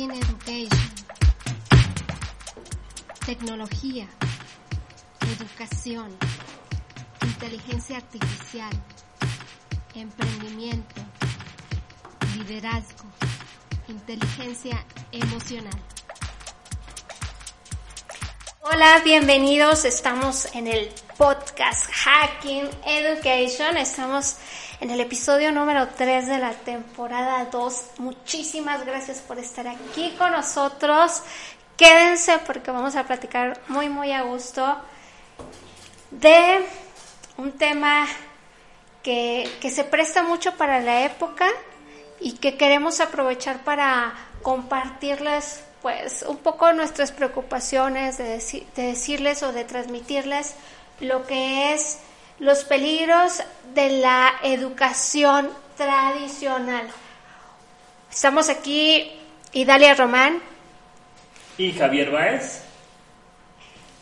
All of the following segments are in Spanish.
Hacking Education. Tecnología, educación, inteligencia artificial, emprendimiento, liderazgo, inteligencia emocional. Hola, bienvenidos. Estamos en el podcast Hacking Education. Estamos en el episodio número 3 de la temporada 2. Muchísimas gracias por estar aquí con nosotros. Quédense porque vamos a platicar muy, muy a gusto de un tema que, que se presta mucho para la época y que queremos aprovechar para compartirles pues un poco nuestras preocupaciones de, de decirles o de transmitirles lo que es los peligros de la educación tradicional. Estamos aquí Idalia Román y Javier Báez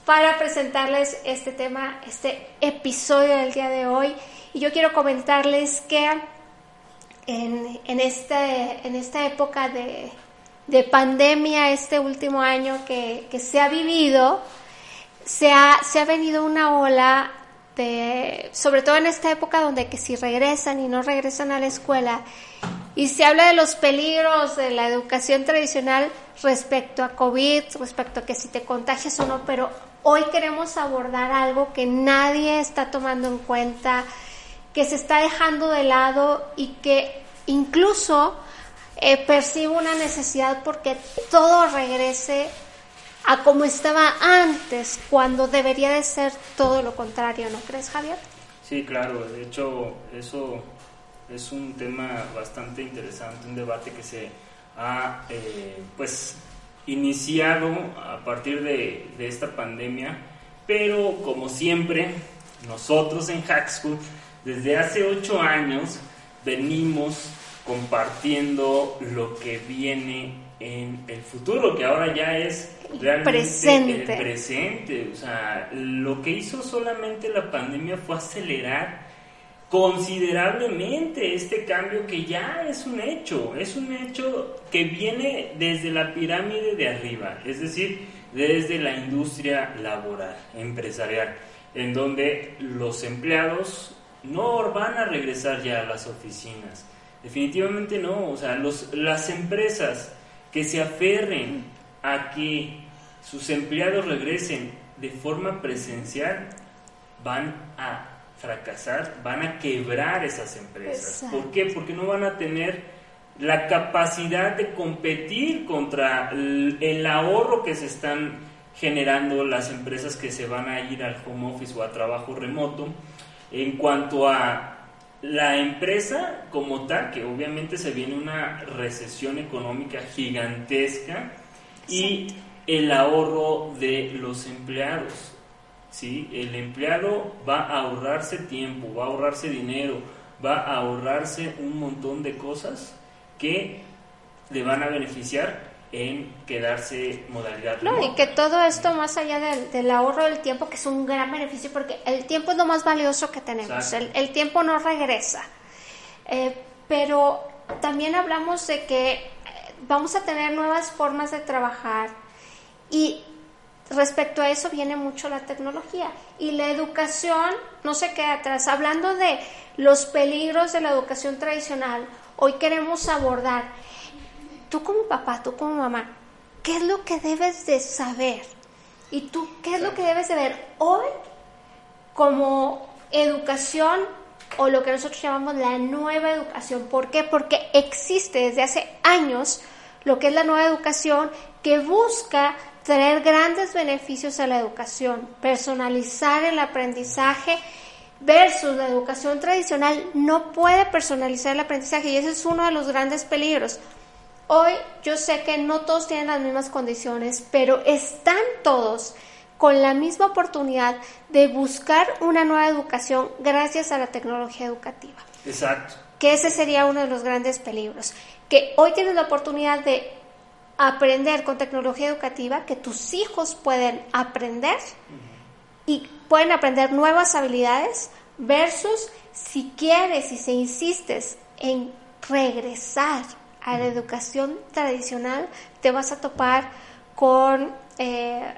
para presentarles este tema, este episodio del día de hoy. Y yo quiero comentarles que en, en, este, en esta época de, de, pandemia, este último año que, que se ha vivido, se ha, se ha venido una ola este, sobre todo en esta época donde que si regresan y no regresan a la escuela, y se habla de los peligros de la educación tradicional respecto a COVID, respecto a que si te contagias o no, pero hoy queremos abordar algo que nadie está tomando en cuenta, que se está dejando de lado y que incluso eh, percibo una necesidad porque todo regrese a como estaba antes, cuando debería de ser todo lo contrario, ¿no crees, Javier? Sí, claro, de hecho eso es un tema bastante interesante, un debate que se ha eh, pues iniciado a partir de, de, esta pandemia, pero como siempre, nosotros en Hack School, desde hace ocho años, venimos compartiendo lo que viene en el futuro, que ahora ya es realmente presente. el presente. O sea, lo que hizo solamente la pandemia fue acelerar considerablemente este cambio que ya es un hecho, es un hecho que viene desde la pirámide de arriba, es decir, desde la industria laboral, empresarial, en donde los empleados no van a regresar ya a las oficinas. Definitivamente no, o sea, los, las empresas que se aferren a que sus empleados regresen de forma presencial, van a fracasar, van a quebrar esas empresas. ¿Por qué? Porque no van a tener la capacidad de competir contra el, ahorro que se están generando las empresas que se van a ir al home office o a trabajo remoto. En cuanto a la empresa como tal, que obviamente se viene una recesión económica gigantesca y el ahorro de los empleados. ¿sí? El empleado va a ahorrarse tiempo, va a ahorrarse dinero, va a ahorrarse un montón de cosas que le van a beneficiar en quedarse modalidad. No, y que todo esto más allá del, ahorro del tiempo, que es un gran beneficio, porque el tiempo es lo más valioso que tenemos, el, tiempo no regresa. Eh, pero también hablamos de que eh, vamos a tener nuevas formas de trabajar y respecto a eso viene mucho la tecnología y la educación no se queda atrás. Hablando de los peligros de la educación tradicional, hoy queremos abordar tú como papá, tú como mamá, ¿qué es lo que debes de saber? ¿Y tú qué es lo que debes de ver hoy como educación o lo que nosotros llamamos la nueva educación? ¿Por qué? Porque existe desde hace años lo que es la nueva educación que busca traer grandes beneficios a la educación, personalizar el aprendizaje versus la educación tradicional no puede personalizar el aprendizaje y ese es uno de los grandes peligros. Hoy yo sé que no todos tienen las mismas condiciones, pero están todos con la misma oportunidad de buscar una nueva educación gracias a la tecnología educativa. Exacto. Que ese sería uno de los grandes peligros. Que hoy tienes la oportunidad de aprender con tecnología educativa, que tus hijos pueden aprender y pueden aprender nuevas habilidades versus si quieres y si insistes en regresar a la educación tradicional, te vas a topar con eh,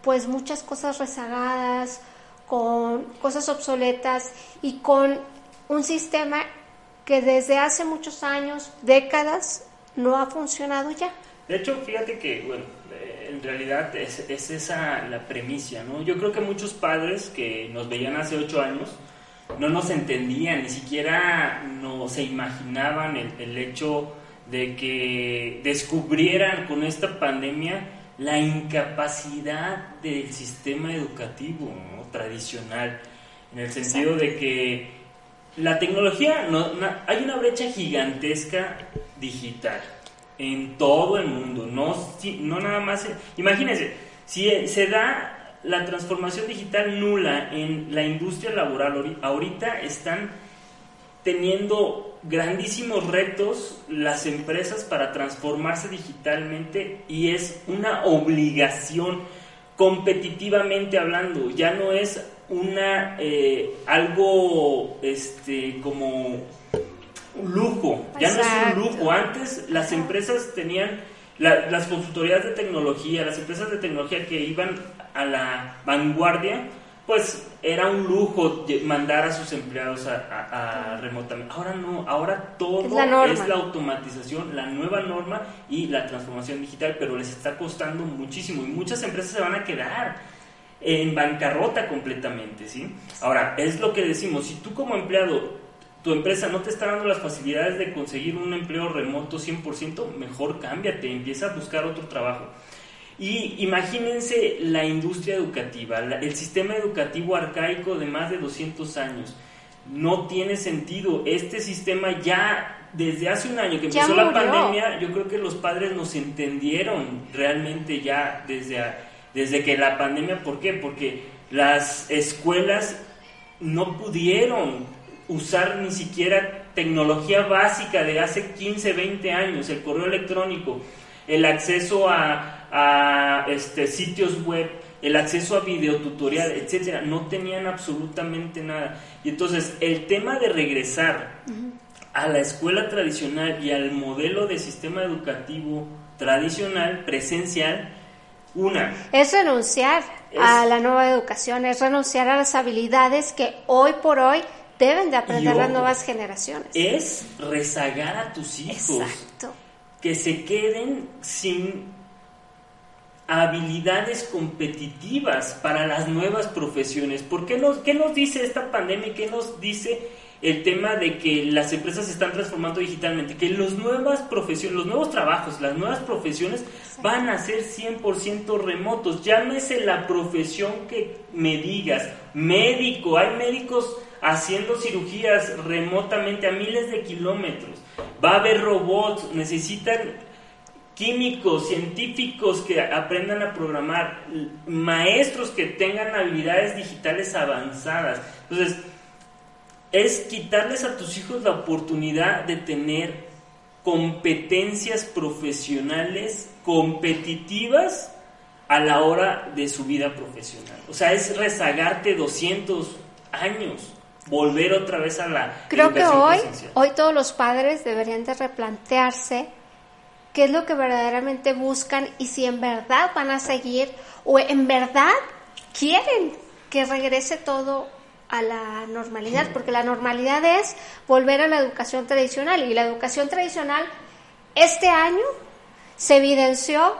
pues muchas cosas rezagadas, con cosas obsoletas y con un sistema que desde hace muchos años, décadas, no ha funcionado ya. De hecho, fíjate que, bueno, en realidad es, esa la premisa, ¿no? Yo creo que muchos padres que nos veían hace ocho años no nos entendían, ni siquiera no se imaginaban el, el hecho de que descubrieran con esta pandemia la incapacidad del sistema educativo tradicional, en el sentido de que la tecnología, no, hay una brecha gigantesca digital en todo el mundo, no, no nada más, imagínense, si se da la transformación digital nula en la industria laboral, ahorita están teniendo grandísimos retos las empresas para transformarse digitalmente y es una obligación competitivamente hablando, ya no es una eh, algo este como un lujo, ya no es un lujo. Antes las empresas tenían las consultorías de tecnología, las empresas de tecnología que iban a la vanguardia, pues era un lujo mandar a sus empleados a, remotamente. Ahora no, ahora todo es la, automatización, la nueva norma y la transformación digital, pero les está costando muchísimo y muchas empresas se van a quedar en bancarrota completamente, ¿sí? Ahora, es lo que decimos, si tú como empleado, tu empresa no te está dando las facilidades de conseguir un empleo remoto 100%, mejor cámbiate, empieza a buscar otro trabajo. Y imagínense la industria educativa, el sistema educativo arcaico de más de 200 años. No tiene sentido. Este sistema ya desde hace un año que empezó la pandemia, yo creo que los padres nos entendieron realmente ya desde, desde que la pandemia, ¿por qué? Porque las escuelas no pudieron usar ni siquiera tecnología básica de hace 15, 20 años, el correo electrónico, el acceso a, a este, sitios web, el acceso a videotutorial, etcétera, no tenían absolutamente nada. Y entonces el tema de regresar a la escuela tradicional y al modelo de sistema educativo tradicional, presencial, una. Es renunciar a la nueva educación, es renunciar a las habilidades que hoy por hoy deben de aprender las nuevas generaciones. Es rezagar a tus hijos. Que se queden sin habilidades competitivas para las nuevas profesiones. ¿Por qué nos, qué nos dice esta pandemia? ¿Qué nos dice el tema de que las empresas se están transformando digitalmente? Que los, nuevas profesiones, los nuevos trabajos, las nuevas profesiones van a ser 100% remotos. Llámese la profesión que me digas. Médico, hay médicos haciendo cirugías remotamente a miles de kilómetros. Va a haber robots, necesitan químicos, científicos que aprendan a programar, maestros que tengan habilidades digitales avanzadas. Entonces, es quitarles a tus hijos la oportunidad de tener competencias profesionales competitivas a la hora de su vida profesional. O sea, es rezagarte 200 años, volver otra vez a la... Creo que hoy, hoy todos los padres deberían de replantearse qué es lo que verdaderamente buscan y si en verdad van a seguir o en verdad quieren que regrese todo a la normalidad, porque la normalidad es volver a la educación tradicional y la educación tradicional este año se evidenció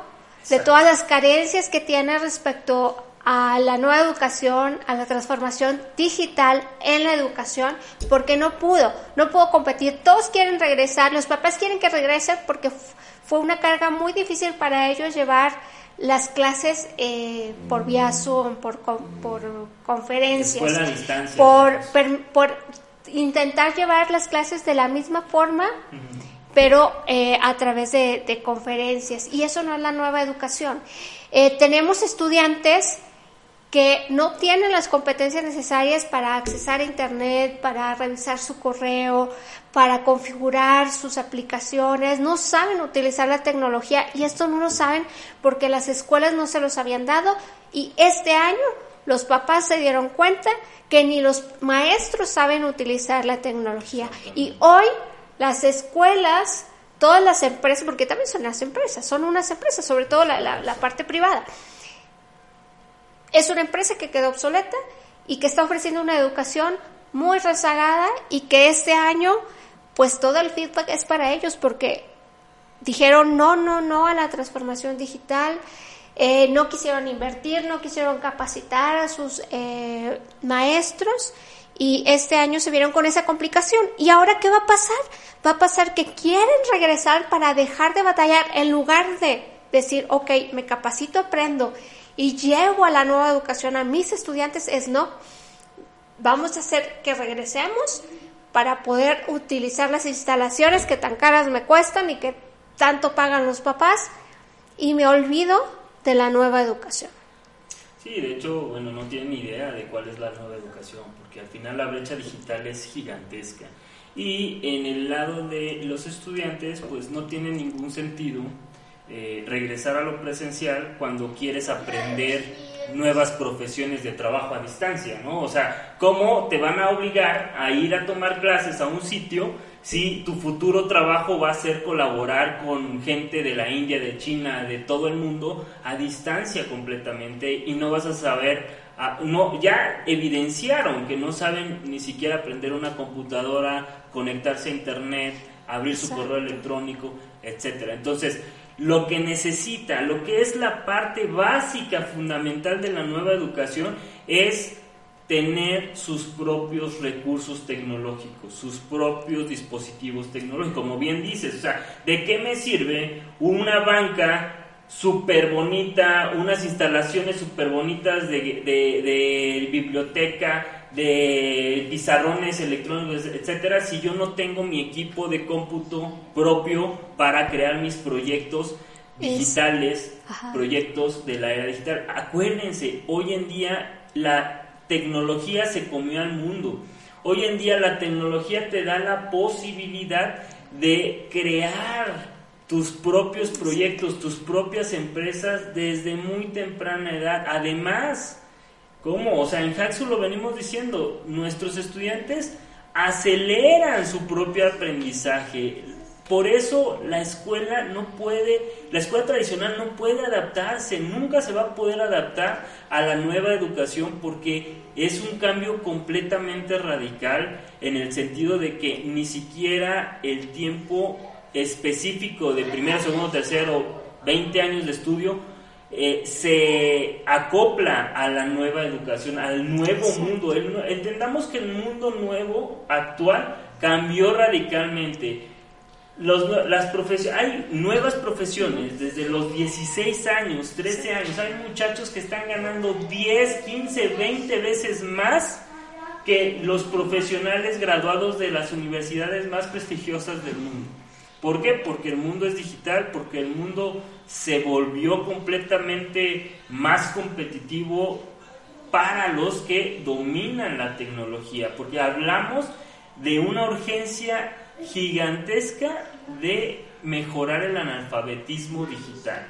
de todas las carencias que tiene respecto a la nueva educación, a la transformación digital en la educación, porque no pudo, no pudo competir. Todos quieren regresar, los papás quieren que regresen porque fue una carga muy difícil para ellos llevar las clases eh, por vía Zoom, por, por conferencias, por, por, intentar llevar las clases de la misma forma, pero eh, a través de, conferencias. Y eso no es la nueva educación. Eh, tenemos estudiantes que no tienen las competencias necesarias para accesar a Internet, para revisar su correo, para configurar sus aplicaciones, no saben utilizar la tecnología y esto no lo saben porque las escuelas no se los habían dado y este año los papás se dieron cuenta que ni los maestros saben utilizar la tecnología y hoy las escuelas todas las empresas, porque también son las empresas, son unas empresas, sobre todo la, la parte privada. Es una empresa que quedó obsoleta y que está ofreciendo una educación muy rezagada y que este año pues todo el feedback es para ellos porque dijeron no, no, no a la transformación digital, eh, no quisieron invertir, no quisieron capacitar a sus eh, maestros y este año se vieron con esa complicación. ¿Y ahora qué va a pasar? Va a pasar que quieren regresar para dejar de batallar en lugar de decir, ok, me capacito, aprendo y llevo a la nueva educación a mis estudiantes, es no. Vamos a hacer que regresemos para poder utilizar las instalaciones que tan caras me cuestan y que tanto pagan los papás y me olvido de la nueva educación. Sí, de hecho, bueno, no tienen idea de cuál es la nueva educación, porque al final la brecha digital es gigantesca. Y en el lado de los estudiantes, pues no tiene ningún sentido eh, regresar a lo presencial cuando quieres aprender nuevas profesiones de trabajo a distancia, ¿no? O sea, ¿cómo te van a obligar a ir a tomar clases a un sitio si tu futuro trabajo va a ser colaborar con gente de la India, de China, de todo el mundo a distancia completamente y no vas a saber, ah, no, ya evidenciaron que no saben ni siquiera aprender una computadora, conectarse a internet, abrir su correo electrónico, etcétera. Entonces, lo que necesita, lo que es la parte básica, fundamental de la nueva educación, es tener sus propios recursos tecnológicos, sus propios dispositivos tecnológicos. Como bien dices, o sea, ¿de qué me sirve una banca súper bonita, unas instalaciones súper bonitas de, de, biblioteca, de pizarrones electrónicos, etcétera, si yo no tengo mi equipo de cómputo propio para crear mis proyectos digitales, proyectos de la era digital. Acuérdense, hoy en día la tecnología se comió al mundo. Hoy en día la tecnología te da la posibilidad de crear tus propios proyectos, tus propias empresas desde muy temprana edad. Además, ¿cómo? O sea, en Haxu lo venimos diciendo, nuestros estudiantes aceleran su propio aprendizaje. Por eso la escuela no puede, la escuela tradicional no puede adaptarse, nunca se va a poder adaptar a la nueva educación porque es un cambio completamente radical en el sentido de que ni siquiera el tiempo específico de primero, segundo, tercero, 20 años de estudio eh, se acopla a la nueva educación, al nuevo mundo. entendamos que el mundo nuevo, actual, cambió radicalmente las hay nuevas profesiones desde los 16 años, 13 años. Hay muchachos que están ganando 10, 15, 20 veces más que los profesionales graduados de las universidades más prestigiosas del mundo. ¿Por qué? Porque el mundo es digital, porque el mundo se volvió completamente más competitivo para los que dominan la tecnología, porque hablamos de una urgencia gigantesca de mejorar el analfabetismo digital.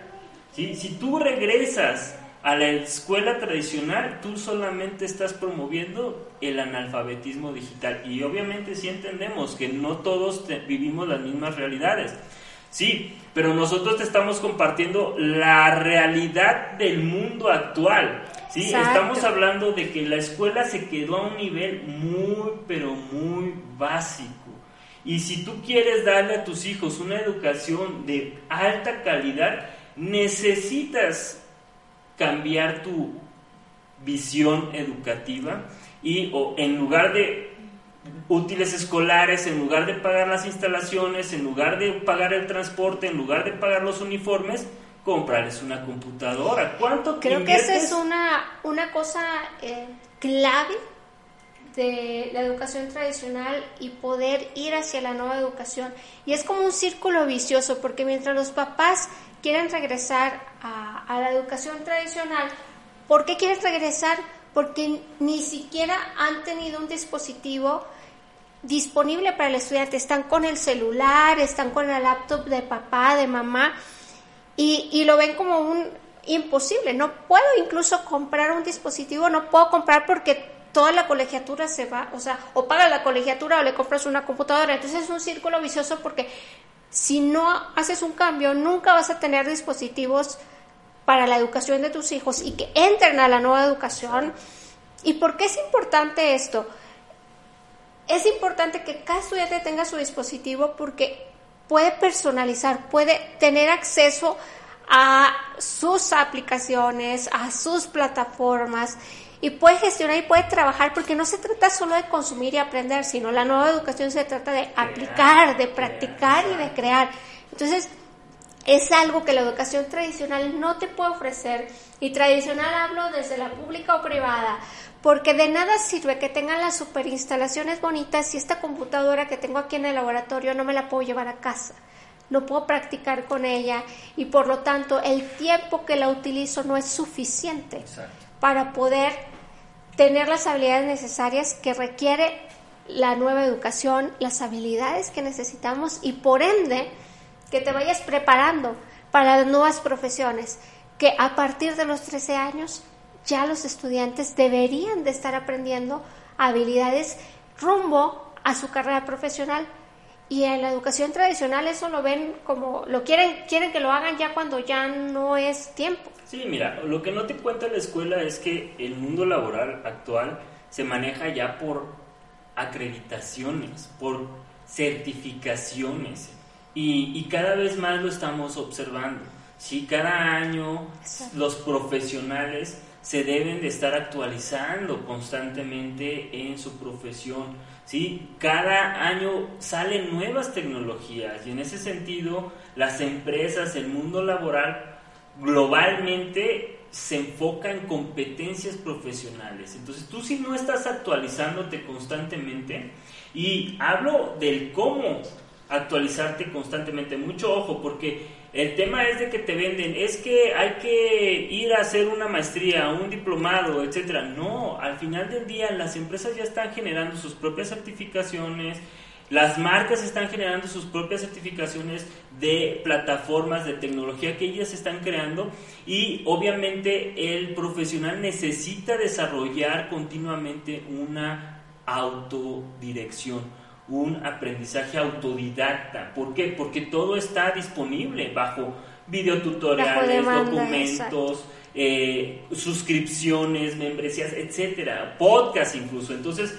Si tú regresas a la escuela tradicional, tú solamente estás promoviendo el analfabetismo digital. Y obviamente sí entendemos que no todos vivimos las mismas realidades. Sí, pero nosotros te estamos compartiendo la realidad del mundo actual. Sí, estamos hablando de que la escuela se quedó a un nivel muy, pero muy básico. Y si tú quieres darle a tus hijos una educación de alta calidad, necesitas cambiar tu visión educativa y o, en lugar de útiles escolares, en lugar de pagar las instalaciones, en lugar de pagar el transporte, en lugar de pagar los uniformes, comprarles una computadora. ¿Cuánto Creo que esa es una, una cosa eh, clave de la educación tradicional y poder ir hacia la nueva educación. Y es como un círculo vicioso, porque mientras los papás quieren regresar a, la educación tradicional, ¿por qué quieren regresar? Porque ni siquiera han tenido un dispositivo disponible para el estudiante. Están con el celular, están con la laptop de papá, de mamá, y, y lo ven como un imposible. No puedo incluso comprar un dispositivo, no puedo comprar porque toda la colegiatura se va, o sea, o paga la colegiatura o le compras una computadora. Entonces es un círculo vicioso porque si no haces un cambio, nunca vas a tener dispositivos para la educación de tus hijos y que entren a la nueva educación. ¿Y por qué es importante esto? Es importante que cada estudiante tenga su dispositivo porque puede personalizar, puede tener acceso a sus aplicaciones, a sus plataformas y puede gestionar y puede trabajar porque no se trata solo de consumir y aprender, sino la nueva educación se trata de aplicar, de practicar y de crear. Entonces, es algo que la educación tradicional no te puede ofrecer y tradicional hablo desde la pública o privada, porque de nada sirve que tengan las superinstalaciones bonitas si esta computadora que tengo aquí en el laboratorio no me la puedo llevar a casa. No puedo practicar con ella y por lo tanto el tiempo que la utilizo no es suficiente para poder tener las habilidades necesarias que requiere la nueva educación, las habilidades que necesitamos y por ende que te vayas preparando para las nuevas profesiones, que a partir de los 13 años ya los estudiantes deberían de estar aprendiendo habilidades rumbo a su carrera profesional y en la educación tradicional eso lo ven como, lo quieren, quieren que lo hagan ya cuando ya no es tiempo. Sí, mira, lo que no te cuenta la escuela es que el mundo laboral actual se maneja ya por acreditaciones, por certificaciones y, y cada vez más lo estamos observando. Sí, cada año los profesionales se deben de estar actualizando constantemente en su profesión ¿sí? Cada año salen nuevas tecnologías y en ese sentido las empresas, el mundo laboral globalmente se enfoca en competencias profesionales. Entonces tú si no estás actualizándote constantemente, y hablo del cómo actualizarte constantemente, mucho ojo, porque el tema es de que te venden, es que hay que ir a hacer una maestría, un diplomado, etcétera. No, al final del día las empresas ya están generando sus propias certificaciones, las marcas están generando sus propias certificaciones de plataformas de tecnología que ellas están creando y obviamente el profesional necesita desarrollar continuamente una autodirección un aprendizaje autodidacta. ¿Por qué? Porque todo está disponible bajo videotutoriales, documentos, eh, suscripciones, membresías, etcétera, podcast incluso. Entonces,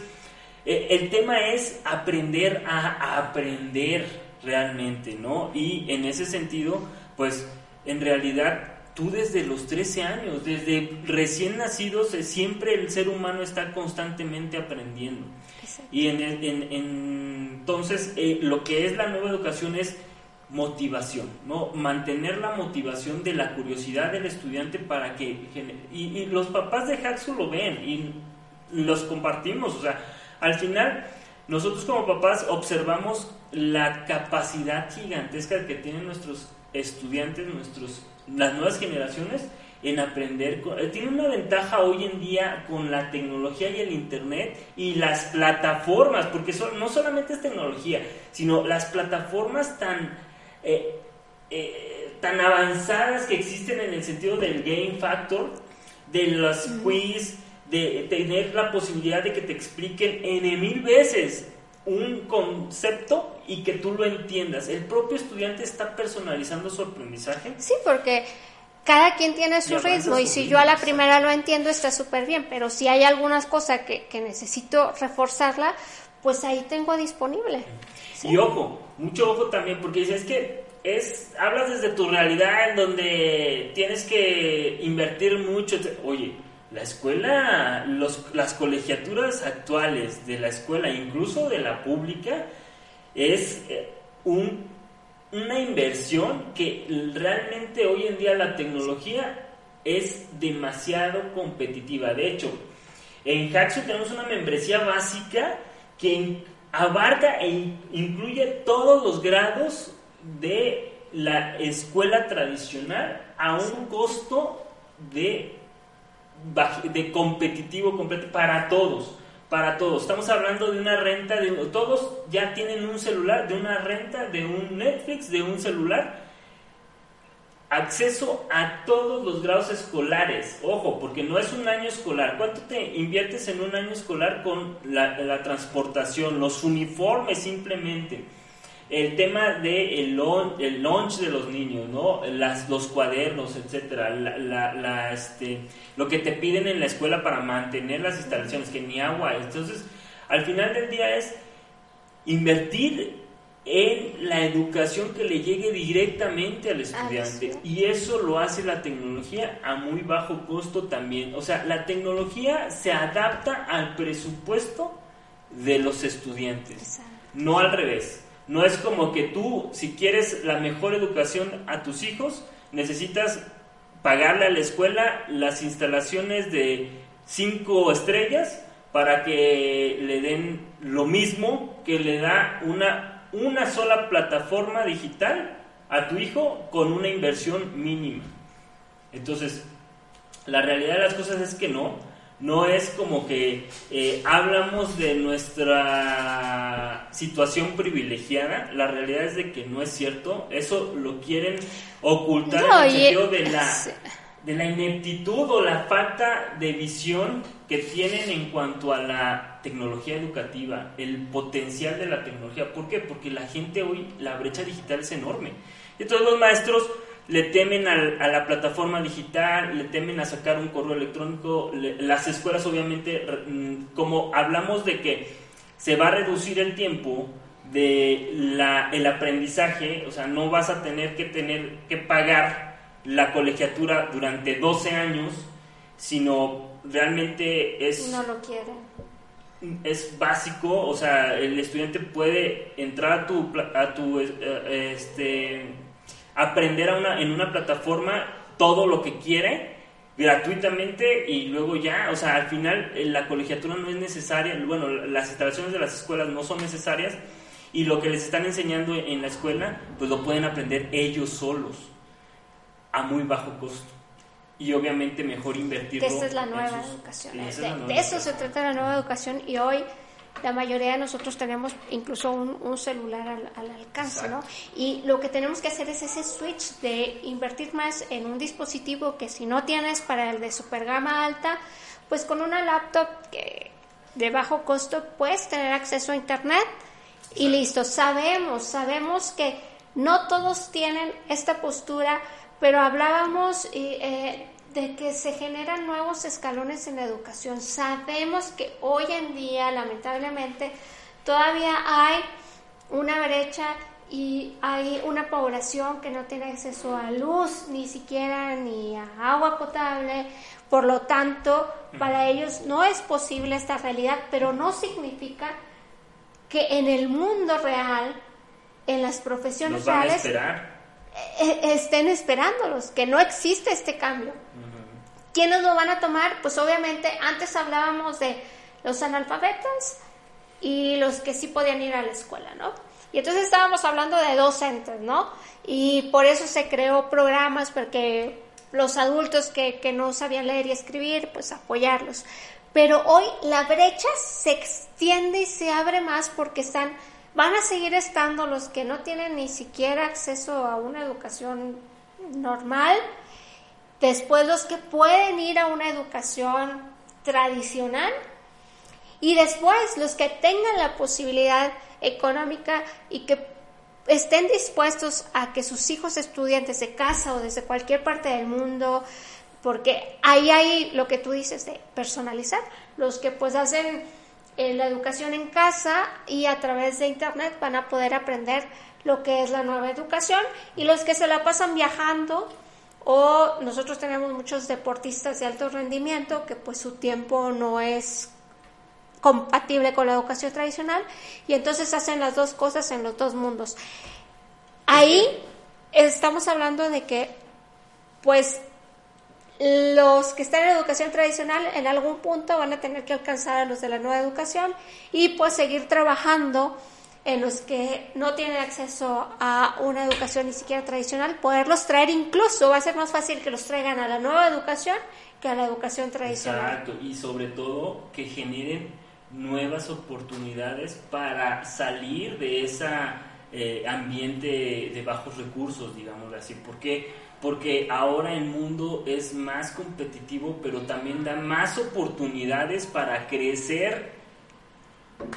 eh, el tema es aprender a aprender realmente, ¿no? Y en ese sentido, pues en realidad tú desde los 13 años, desde recién nacidos, eh, siempre el ser humano está constantemente aprendiendo. Y en, entonces eh, lo que es la nueva educación es motivación, ¿no? Mantener la motivación de la curiosidad del estudiante para que... Y, los papás de Haxu lo ven y los compartimos, o sea, al final nosotros como papás observamos la capacidad gigantesca que tienen nuestros estudiantes, nuestros, las nuevas generaciones en aprender. Eh, tiene una ventaja hoy en día con la tecnología y el Internet y las plataformas, porque son, no solamente es tecnología, sino las plataformas tan, eh, eh, tan avanzadas que existen en el sentido del game factor, de los quiz, de tener la posibilidad de que te expliquen N mil veces un concepto y que tú lo entiendas. El propio estudiante está personalizando su aprendizaje. Sí, porque cada quien tiene su ritmo y si yo a la primera lo entiendo está súper bien, pero si hay algunas cosas que, necesito reforzarla, pues ahí tengo disponible. Y ojo, mucho ojo también, porque dices que es, hablas desde tu realidad en donde tienes que invertir mucho. Oye, la escuela, los, las colegiaturas actuales de la escuela, incluso de la pública, es eh, un una inversión que realmente hoy en día la tecnología es demasiado competitiva. De hecho, en Haxo tenemos una membresía básica que abarca e incluye todos los grados de la escuela tradicional a un costo de, de competitivo completo para todos para todos. Estamos hablando de una renta, de todos ya tienen un celular, de una renta, de un Netflix, de un celular. Acceso a todos los grados escolares. Ojo, porque no es un año escolar. ¿Cuánto te inviertes en un año escolar con la, transportación, los uniformes simplemente? El tema de el, el lunch de los niños, ¿no? Las, los cuadernos, etcétera, la, este, lo que te piden en la escuela para mantener las instalaciones, que ni agua. Entonces, al final del día es invertir en la educación que le llegue directamente al estudiante. Y eso lo hace la tecnología a muy bajo costo también. O sea, la tecnología se adapta al presupuesto de los estudiantes, no al revés. No es como que tú, si quieres la mejor educación a tus hijos, necesitas pagarle a la escuela las instalaciones de cinco estrellas para que le den lo mismo que le da una, una sola plataforma digital a tu hijo con una inversión mínima. Entonces, la realidad de las cosas es que no no es como que eh, hablamos de nuestra situación privilegiada, la realidad es de que no es cierto, eso lo quieren ocultar en el sentido de la, de la ineptitud o la falta de visión que tienen en cuanto a la tecnología educativa, el potencial de la tecnología. ¿Por qué? Porque la gente hoy, la brecha digital es enorme. Y todos los maestros le temen a la plataforma digital, le temen a sacar un correo electrónico. las escuelas obviamente, mm, como hablamos de que se va a reducir el tiempo de la, el aprendizaje, o sea, no vas a tener que tener que pagar la colegiatura durante 12 años, sino realmente es... No lo quieren es básico, o sea, el estudiante puede entrar a tu, a tu eh, este, aprender a una, en una plataforma todo lo que quiere gratuitamente y luego ya, o sea, al final eh, la colegiatura no es necesaria, bueno, las instalaciones de las escuelas no son necesarias y lo que les están enseñando en la escuela, pues lo pueden aprender ellos solos a muy bajo costo. Y obviamente mejor invertirlo. es la nueva educación. de, eso se trata la nueva educación y hoy la mayoría de nosotros tenemos incluso un, celular al, alcance, ¿no? Y lo que tenemos que hacer es ese switch de invertir más en un dispositivo que si no tienes para el de super gama alta, pues con una laptop que de bajo costo puedes tener acceso a internet y listo. Sabemos, sabemos que no todos tienen esta postura, pero hablábamos eh, de que se generan nuevos escalones en la educación. Sabemos que hoy en día, lamentablemente, todavía hay una brecha y hay una población que no tiene acceso a luz, ni siquiera ni a agua potable. Por lo tanto, para ellos no es posible esta realidad, pero no significa que en el mundo real, en las profesiones reales, eh, estén esperándolos, que no existe este cambio. ¿Quiénes lo van a tomar? Pues obviamente antes hablábamos de los analfabetos y los que sí podían ir a la escuela, ¿no? Y entonces estábamos hablando de docentes, ¿no? Y por eso se creó programas porque los adultos que, que no sabían leer y escribir, pues apoyarlos. Pero hoy la brecha se extiende y se abre más porque están van a seguir estando los que no tienen ni siquiera acceso a una educación normal, después los que pueden ir a una educación tradicional y después los que tengan la posibilidad económica y que estén dispuestos a que sus hijos estudien desde casa o desde cualquier parte del mundo, porque ahí hay lo que tú dices de personalizar, los que pues hacen la educación en casa y a través de internet van a poder aprender lo que es la nueva educación y los que se la pasan viajando o nosotros tenemos muchos deportistas de alto rendimiento que pues su tiempo no es compatible con la educación tradicional y entonces hacen las dos cosas en los dos mundos. Ahí estamos hablando de que pues los que están en educación tradicional en algún punto van a tener que alcanzar a los de la nueva educación y pues seguir trabajando en los que no tienen acceso a una educación ni siquiera tradicional, poderlos traer. Incluso, va a ser más fácil que los traigan a la nueva educación que a la educación tradicional. Exacto, y sobre todo que generen nuevas oportunidades para salir de ese eh, ambiente de bajos recursos, digamos así, porque porque ahora el mundo es más competitivo, pero también da más oportunidades para crecer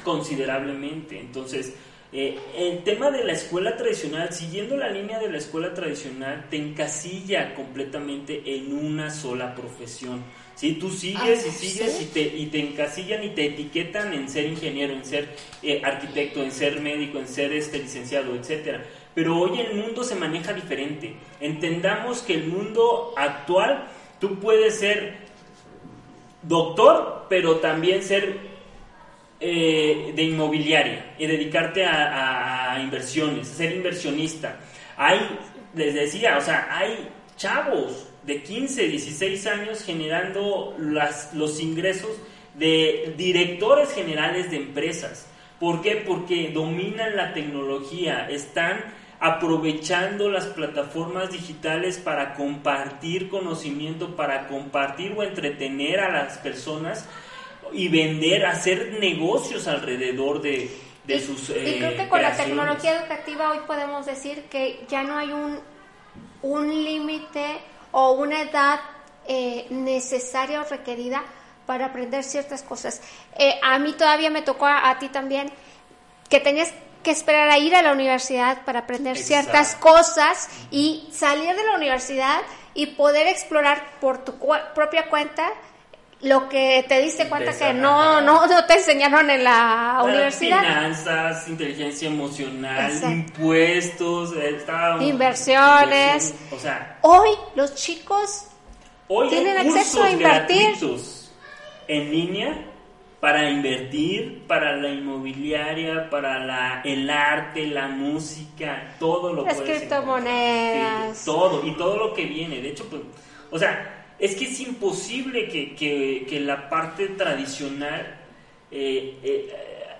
considerablemente. Entonces, Eh, el tema de la escuela tradicional, siguiendo la línea de la escuela tradicional, te encasilla completamente en una sola profesión. Si Tú sigues y ah, sigues y, te, y te encasillan y te etiquetan en ser ingeniero, en ser eh, arquitecto, en ser médico, en ser este licenciado, etcétera. Pero hoy el mundo se maneja diferente. Entendamos que el mundo actual, tú puedes ser doctor, pero también ser eh, de inmobiliaria y dedicarte a, inversiones, ser inversionista. Hay, les decía, o sea, hay chavos de 15, 16 años generando las, los ingresos de directores generales de empresas. ¿Por qué? Porque dominan la tecnología, están aprovechando las plataformas digitales para compartir conocimiento, para compartir o entretener a las personas y vender, hacer negocios alrededor de, sus... y creo que con la tecnología educativa hoy podemos decir que ya no hay un, un límite o una edad eh, necesaria o requerida para aprender ciertas cosas. Eh, a mí todavía me tocó, a, ti también, que tenías que esperar a ir a la universidad para aprender ciertas cosas y salir de la universidad y poder explorar por tu propia cuenta lo que te diste cuenta que no, no, no te enseñaron en la universidad. Finanzas, inteligencia emocional, impuestos, eh, inversiones. O sea, hoy los chicos tienen acceso a invertir en línea para invertir, para la inmobiliaria, para la, el arte, la música, todo lo Las criptomonedas. todo, y todo lo que viene. De hecho, pues, o sea, es que es imposible que, la parte tradicional eh, eh,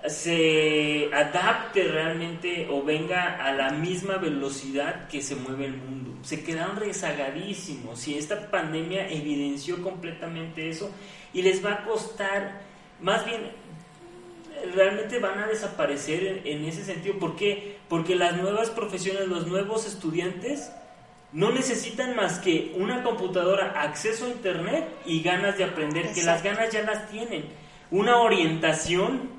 se adapte realmente o venga a la misma velocidad que se mueve el mundo. Se quedaron rezagadísimos y esta pandemia evidenció completamente eso y les va a costar, más bien, realmente van a desaparecer en, en ese sentido. ¿Por qué? Porque las nuevas profesiones, los nuevos estudiantes, no necesitan más que una computadora, acceso a internet y ganas de aprender, que las ganas ya las tienen. Una orientación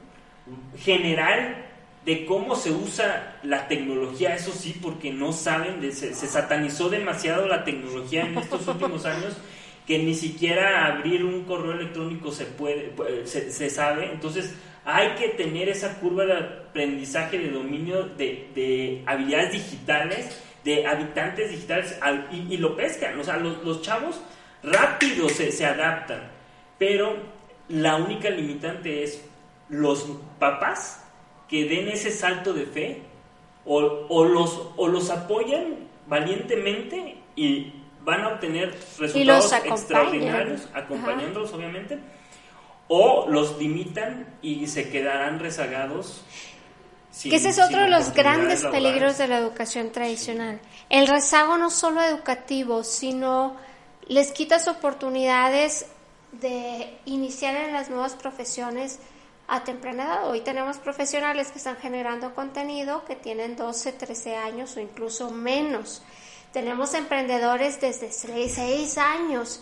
general de cómo se usa la tecnología, eso sí, porque no saben, se, satanizó demasiado la tecnología en estos últimos años que ni siquiera abrir un correo electrónico se puede, se, sabe. Entonces hay que tener esa curva de aprendizaje, de dominio de, de habilidades digitales de habitantes digitales y, lo pescan. O sea, los, chavos rápido se, se, adaptan, pero la única limitante es los papás que den ese salto de fe o, los, o los apoyan valientemente y van a obtener resultados extraordinarios, acompañándolos obviamente, o los limitan y se quedarán rezagados que ese es otro de los grandes peligros de la educación tradicional. El rezago no solo educativo, sino les quitas oportunidades de iniciar en las nuevas profesiones a temprana edad. Hoy tenemos profesionales que están generando contenido que tienen 12, 13 años o incluso menos. Tenemos emprendedores desde 6 años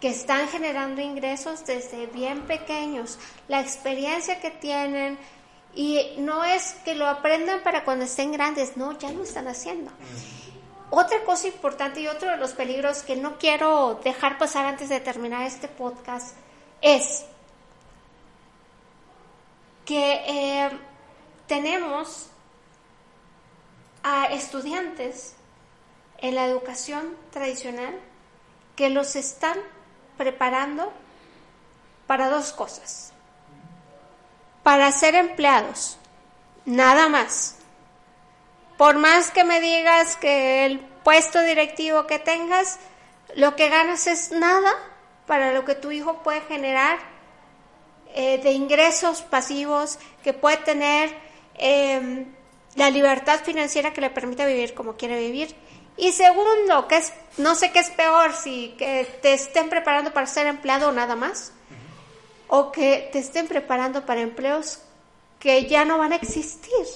que están generando ingresos desde bien pequeños. La experiencia que tienen, y no es que lo aprendan para cuando estén grandes, no, ya lo están haciendo. Otra cosa importante y otro de los peligros que no quiero dejar pasar antes de terminar este podcast es que eh, tenemos a estudiantes en la educación tradicional que los están preparando para dos cosas para ser empleados, nada más. Por más que me digas que el puesto directivo que tengas, lo que ganas es nada para lo que tu hijo puede generar eh, de ingresos pasivos, que puede tener em, la libertad financiera que le permite vivir como quiere vivir. Y segundo, que es, no sé qué es peor, si que te estén preparando para ser empleado o nada más, o que te estén preparando para empleos que ya no van a existir.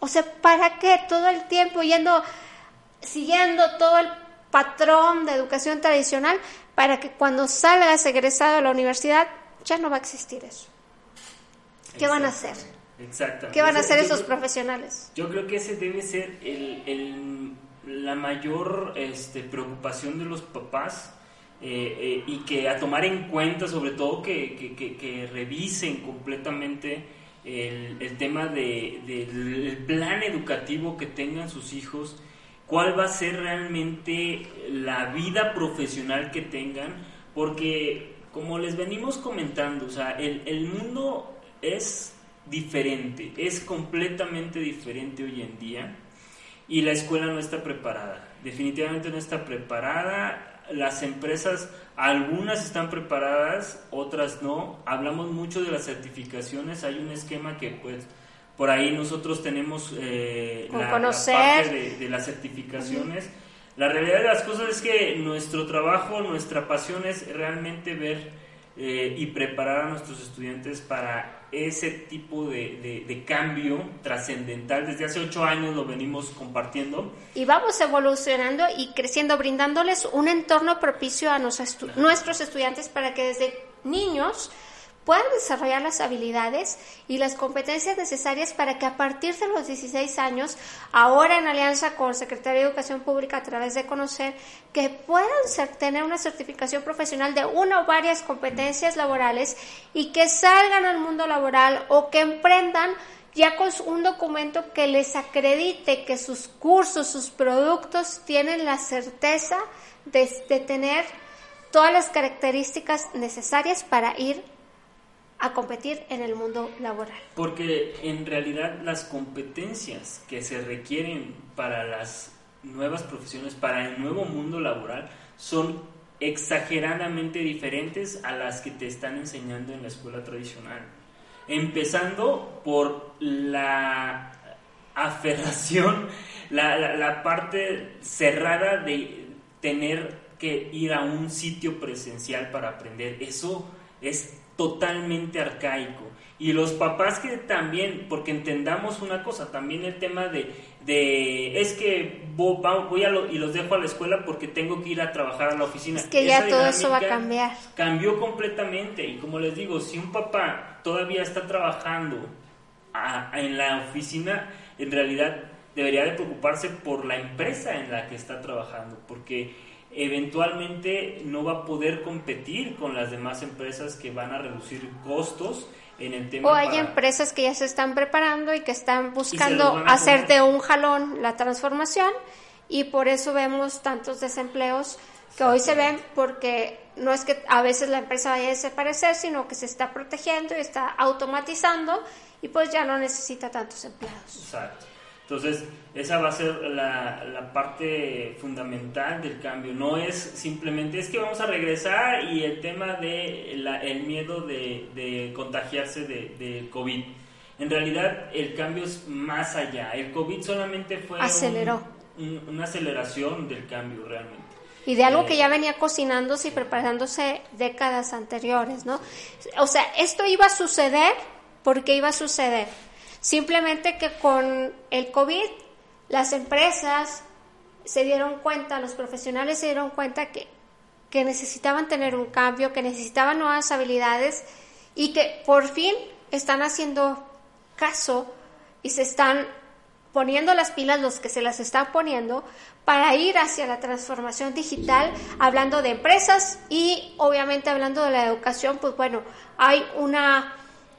O sea, ¿para qué todo el tiempo yendo, siguiendo todo el patrón de educación tradicional para que cuando salgas egresado de la universidad ya no va a existir eso? ¿Qué van a hacer? Exactamente. ¿Qué van a hacer esos profesionales? Yo creo que ese debe ser el, la mayor este, preocupación de los papás eh, eh, y que a tomar en cuenta, sobre todo, que, que, que, revisen completamente el, el tema de, del plan educativo que tengan sus hijos, cuál va a ser realmente la vida profesional que tengan, porque como les venimos comentando, o sea, el, el mundo es diferente, es completamente diferente hoy en día y la escuela no está preparada, definitivamente no está preparada, las empresas, algunas están preparadas, otras no, hablamos mucho de las certificaciones, hay un esquema que pues por ahí nosotros tenemos eh, la, parte de, las certificaciones. La realidad de las cosas es que nuestro trabajo, nuestra pasión es realmente ver eh, y preparar a nuestros estudiantes para ese tipo de, de, cambio trascendental. Desde hace ocho años lo venimos compartiendo. Y vamos evolucionando y creciendo, brindándoles un entorno propicio a nuestros estudiantes para que desde niños puedan desarrollar las habilidades y las competencias necesarias para que a partir de los 16 años, ahora en alianza con Secretaría de Educación Pública a través de Conocer, que puedan tener una certificación profesional de una o varias competencias laborales y que salgan al mundo laboral o que emprendan ya con un documento que les acredite que sus cursos, sus productos tienen la certeza de, tener todas las características necesarias para ir a competir en el mundo laboral. Porque en realidad las competencias que se requieren para las nuevas profesiones, para el nuevo mundo laboral, son exageradamente diferentes a las que te están enseñando en la escuela tradicional. Empezando por la aferración, la, la, parte cerrada de tener que ir a un sitio presencial para aprender. Eso es totalmente arcaico. Y los papás que también, porque entendamos una cosa, también el tema de, de es que voy a y los dejo a la escuela porque tengo que ir a trabajar a la oficina. Es que ya todo eso va a cambiar. Cambió completamente. Y como les digo, si un papá todavía está trabajando en la oficina, en realidad debería de preocuparse por la empresa en la que está trabajando, porque eventualmente no va a poder competir con las demás empresas que van a reducir costos en el tema. O hay empresas que ya se están preparando y que están buscando hacer de un jalón la transformación y por eso vemos tantos desempleos que hoy se ven porque no es que a veces la empresa vaya a desaparecer, sino que se está protegiendo y está automatizando y pues ya no necesita tantos empleados. Exacto. Entonces, esa va a ser la, la, parte fundamental del cambio. No es simplemente, es que vamos a regresar y el tema de el miedo de, de contagiarse de, de, COVID. En realidad, el cambio es más allá. El COVID solamente fue Aceleró. una aceleración del cambio realmente. Y de algo que eh, ya venía cocinándose y preparándose décadas anteriores, ¿no? O sea, esto iba a suceder porque iba a suceder Simplemente que con el COVID las empresas se dieron cuenta, los profesionales se dieron cuenta que, que necesitaban tener un cambio, que necesitaban nuevas habilidades y que por fin están haciendo caso y se están poniendo las pilas los que se las están poniendo para ir hacia la transformación digital, hablando de empresas y obviamente hablando de la educación, pues bueno, hay una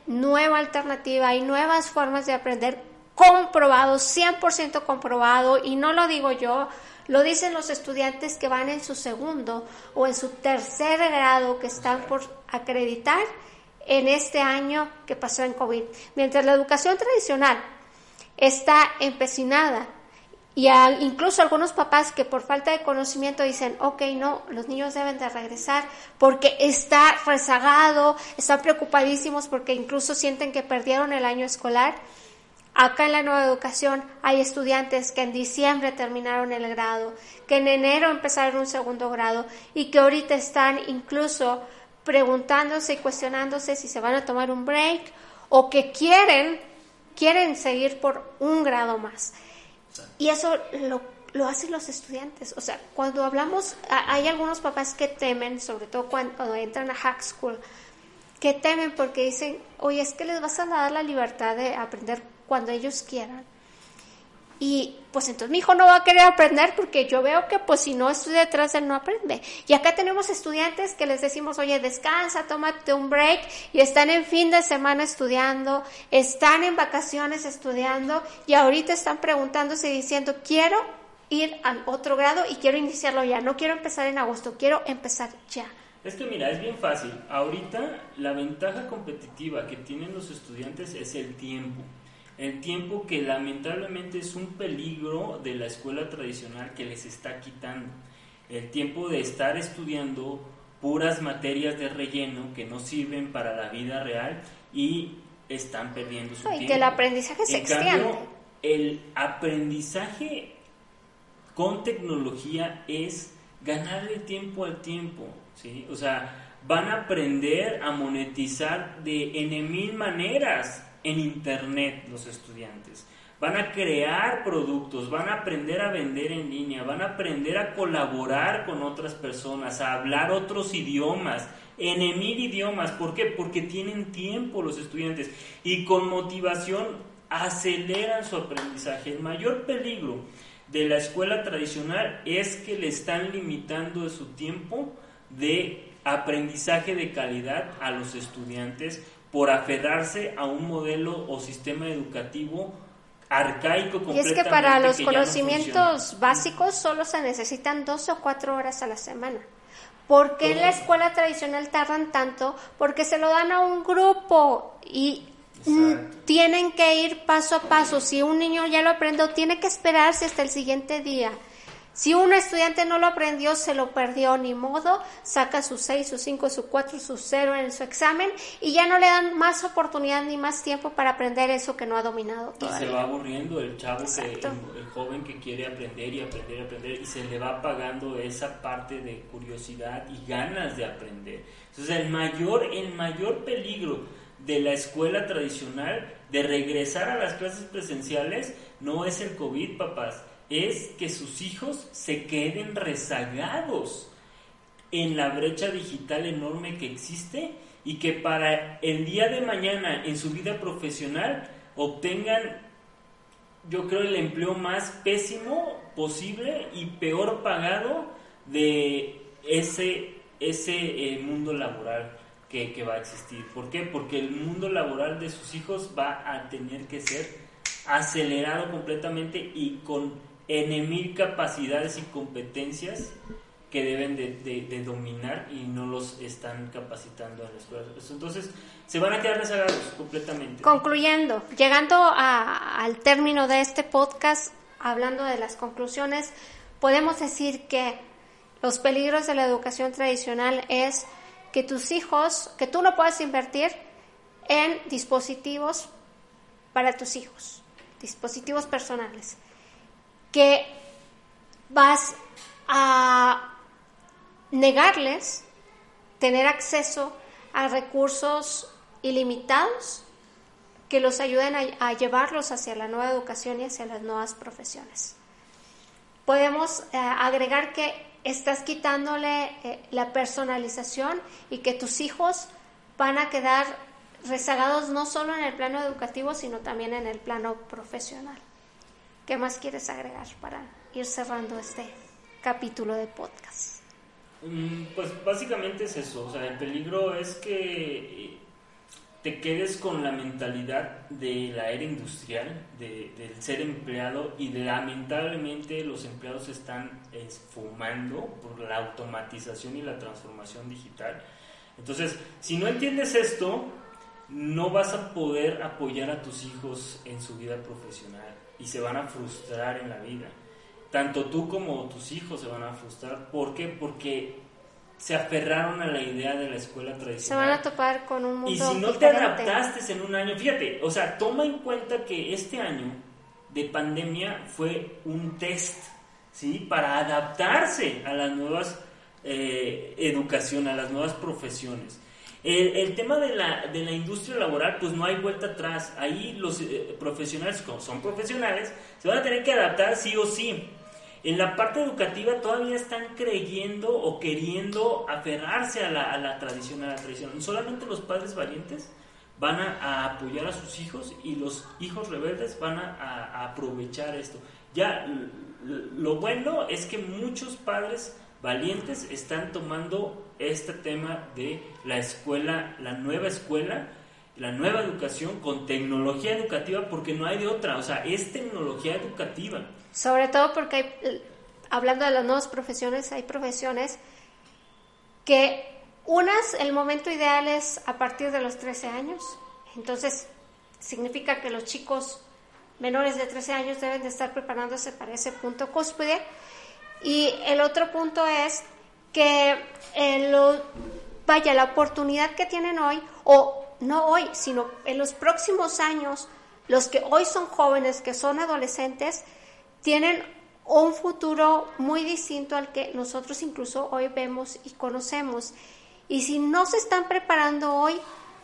nueva alternativa, hay nuevas formas de aprender comprobado, 100% comprobado, y no lo digo yo, lo dicen los estudiantes que van en su segundo o en su tercer grado que están por acreditar en este año que pasó en COVID. Mientras la educación tradicional está empecinada y incluso algunos papás que por falta de conocimiento dicen, ok, no, los niños deben de regresar porque está rezagado, están preocupadísimos porque incluso sienten que perdieron el año escolar. Acá en la nueva educación hay estudiantes que en diciembre terminaron el grado, que en enero empezaron un segundo grado y que ahorita están incluso preguntándose y cuestionándose si se van a tomar un break o que quieren, quieren seguir por un grado más. Y eso lo, lo hacen los estudiantes. O sea, cuando hablamos, hay algunos papás que temen, sobre todo cuando, entran a hack school, que temen porque dicen, oye, es que les vas a dar la libertad de aprender cuando ellos quieran. Y pues entonces mi hijo no va a querer aprender porque yo veo que pues si no estudia detrás él no aprende. Y acá tenemos estudiantes que les decimos, oye, descansa, tómate un break y están en fin de semana estudiando, están en vacaciones estudiando y ahorita están preguntándose y diciendo, quiero ir al otro grado y quiero iniciarlo ya, no quiero empezar en agosto, quiero empezar ya. Es que mira, es bien fácil. Ahorita la ventaja competitiva que tienen los estudiantes es el tiempo. El tiempo que lamentablemente es un peligro de la escuela tradicional que les está quitando. El tiempo de estar estudiando puras materias de relleno que no sirven para la vida real y están perdiendo su tiempo. Y que el aprendizaje se extiende. el aprendizaje con tecnología es ganarle tiempo al tiempo, ¿sí? O sea, van a aprender a monetizar de en mil maneras en Internet los estudiantes. Van a crear productos, van a aprender a vender en línea, van a aprender a colaborar con otras personas, a hablar otros idiomas, en idiomas. ¿Por qué? Porque tienen tiempo los estudiantes y con motivación aceleran su aprendizaje. El mayor peligro de la escuela tradicional es que le están limitando su tiempo de aprendizaje de calidad a los estudiantes por aferrarse a un modelo o sistema educativo arcaico Y es que para los conocimientos básicos solo se necesitan dos o cuatro horas a la semana. ¿Por qué en la escuela tradicional tardan tanto? Porque se lo dan a un grupo y tienen que ir paso a paso. Si un niño ya lo aprendió, tiene que esperarse hasta el siguiente día. Si un estudiante no lo aprendió, se lo perdió, ni modo, saca su 6, su 5, su 4, su 0 en su examen y ya no le dan más oportunidad ni más tiempo para aprender eso que no ha dominado todavía. Y se va aburriendo el chavo, el, joven que quiere aprender y aprender y aprender y se le va apagando esa parte de curiosidad y ganas de aprender. Entonces el mayor, el mayor peligro de la escuela tradicional, de regresar a las clases presenciales, no es el COVID, papás es que sus hijos se queden rezagados en la brecha digital enorme que existe y que para el día de mañana en su vida profesional obtengan, yo creo, el empleo más pésimo posible y peor pagado de ese, ese eh, mundo laboral que, que va a existir. ¿Por qué? Porque el mundo laboral de sus hijos va a tener que ser acelerado completamente y con en mil capacidades y competencias que deben de, dominar y no los están capacitando en la escuela. Entonces, se van a quedar rezagados completamente. Concluyendo, llegando al término de este podcast, hablando de las conclusiones, podemos decir que los peligros de la educación tradicional es que tus hijos, que tú no puedas invertir en dispositivos para tus hijos, dispositivos personales que vas a negarles tener acceso a recursos ilimitados que los ayuden a, llevarlos hacia la nueva educación y hacia las nuevas profesiones. Podemos eh, agregar que estás quitándole eh, la personalización y que tus hijos van a quedar rezagados no solo en el plano educativo, sino también en el plano profesional. ¿Qué más quieres agregar para ir cerrando este capítulo de podcast? Mm, pues básicamente es eso, o sea, el peligro es que eh, te quedes con la mentalidad de la era industrial, de, del ser empleado y lamentablemente los empleados están esfumando por la automatización y la transformación digital. Entonces, si no entiendes esto, no vas a poder apoyar a tus hijos en su vida profesional y se van a frustrar en la vida. Tanto tú como tus hijos se van a frustrar. ¿Por qué? Porque se aferraron a la idea de la escuela tradicional. Se van a topar con un mundo Y si no te adaptaste en un año, fíjate, o sea, toma en cuenta que este año de pandemia fue un test, ¿sí? Para adaptarse a las nuevas eh, educación, a las nuevas profesiones. El, tema de la, de la, industria laboral, pues no hay vuelta atrás. Ahí los eh, profesionales, como son profesionales, se van a tener que adaptar sí o sí. en la parte educativa todavía están creyendo o queriendo aferrarse a la, a la tradición, tradición. Solamente los padres valientes van a, apoyar a sus hijos y los hijos rebeldes van a, aprovechar esto. Ya lo bueno es que muchos padres valientes están tomando este tema de la escuela, la nueva escuela, la nueva educación con tecnología educativa porque no hay de otra, o sea, es tecnología educativa. Sobre todo porque hay, hablando de las nuevas profesiones, hay profesiones que unas, el momento ideal es a partir de los 13 años, entonces significa que los chicos menores de 13 años deben de estar preparándose para ese punto cúspide. Y el otro punto es que en lo, vaya, la oportunidad que tienen hoy, o no hoy, sino en los próximos años, los que hoy son jóvenes, que son adolescentes, tienen un futuro muy distinto al que nosotros incluso hoy vemos y conocemos. Y si no se están preparando hoy,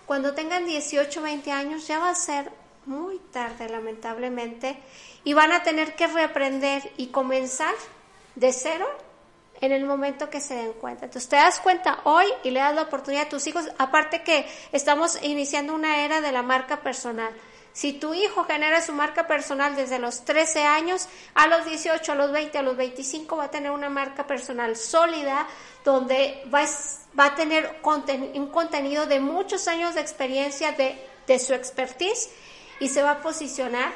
cuando tengan 18 o 20 años ya va a ser muy tarde, lamentablemente, y van a tener que reaprender y comenzar de cero en el momento que se den cuenta. Entonces te das cuenta hoy y le das la oportunidad a tus hijos, aparte que estamos iniciando una era de la marca personal. Si tu hijo genera su marca personal desde los 13 años, a los 18, a los 20, a los 25 va a tener una marca personal sólida donde va, va a tener un contenido de muchos años de experiencia de, de su expertise y se va a posicionar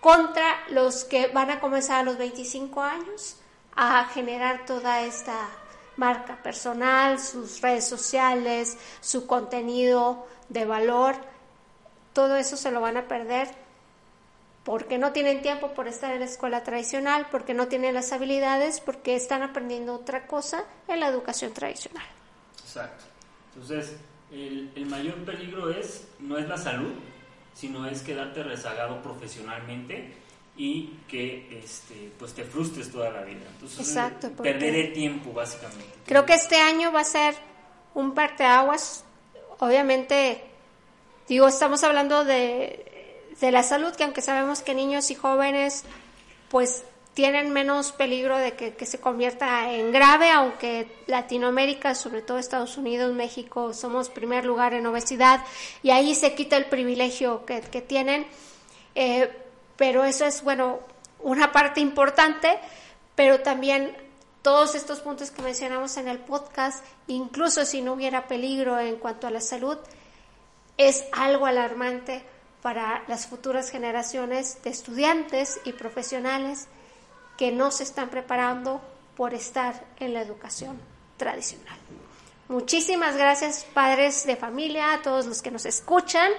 contra los que van a comenzar a los 25 años a generar toda esta marca personal, sus redes sociales, su contenido de valor todo eso se lo van a perder porque no tienen tiempo por estar en la escuela tradicional, porque no tienen las habilidades, porque están aprendiendo otra cosa en la educación tradicional. Exacto. Entonces, el, el mayor peligro es, no es la salud, sino es quedarte rezagado profesionalmente y que este, pues te frustres toda la vida. Entonces, Exacto, perder el tiempo, básicamente. Creo que este año va a ser un parteaguas. Obviamente, Digo, estamos hablando de, de la salud, que aunque sabemos que niños y jóvenes pues tienen menos peligro de que, se convierta en grave, aunque Latinoamérica, sobre todo Estados Unidos, México, somos primer lugar en obesidad y ahí se quita el privilegio que, tienen. Eh, pero eso es, bueno, una parte importante, pero también todos estos puntos que mencionamos en el podcast, incluso si no hubiera peligro en cuanto a la salud, es algo alarmante para las futuras generaciones de estudiantes y profesionales que no se están preparando por estar en la educación tradicional. Muchísimas gracias padres de familia, a todos los que nos escuchan.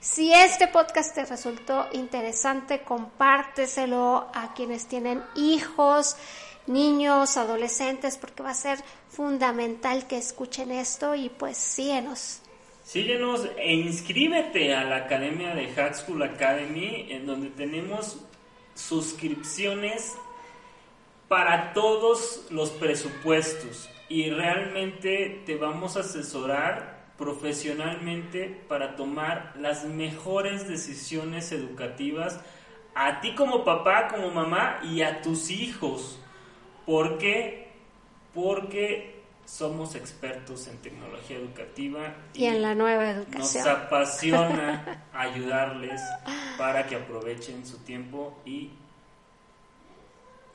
Si este podcast te resultó interesante, compárteselo a quienes tienen hijos, niños, adolescentes, porque va a ser fundamental que escuchen esto y pues síguenos. Síguenos e inscríbete a la Academia de Hack School Academy, en donde tenemos suscripciones para todos los presupuestos. Y realmente te vamos a asesorar profesionalmente para tomar las mejores decisiones educativas a ti como papá, como mamá y a tus hijos. ¿Por qué? Porque somos expertos en tecnología educativa y, en la nueva educación. Nos apasiona ayudarles para que aprovechen su tiempo y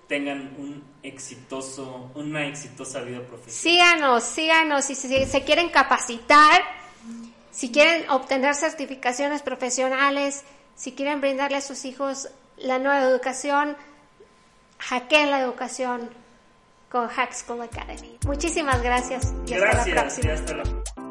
tengan un exitoso, una exitosa vida profesional. Síganos, síganos, si se, se quieren capacitar, si quieren obtener certificaciones profesionales, si quieren brindarle a sus hijos la nueva educación, hackeen la educación con Hack School Academy. Muchísimas gracias y hasta la próxima.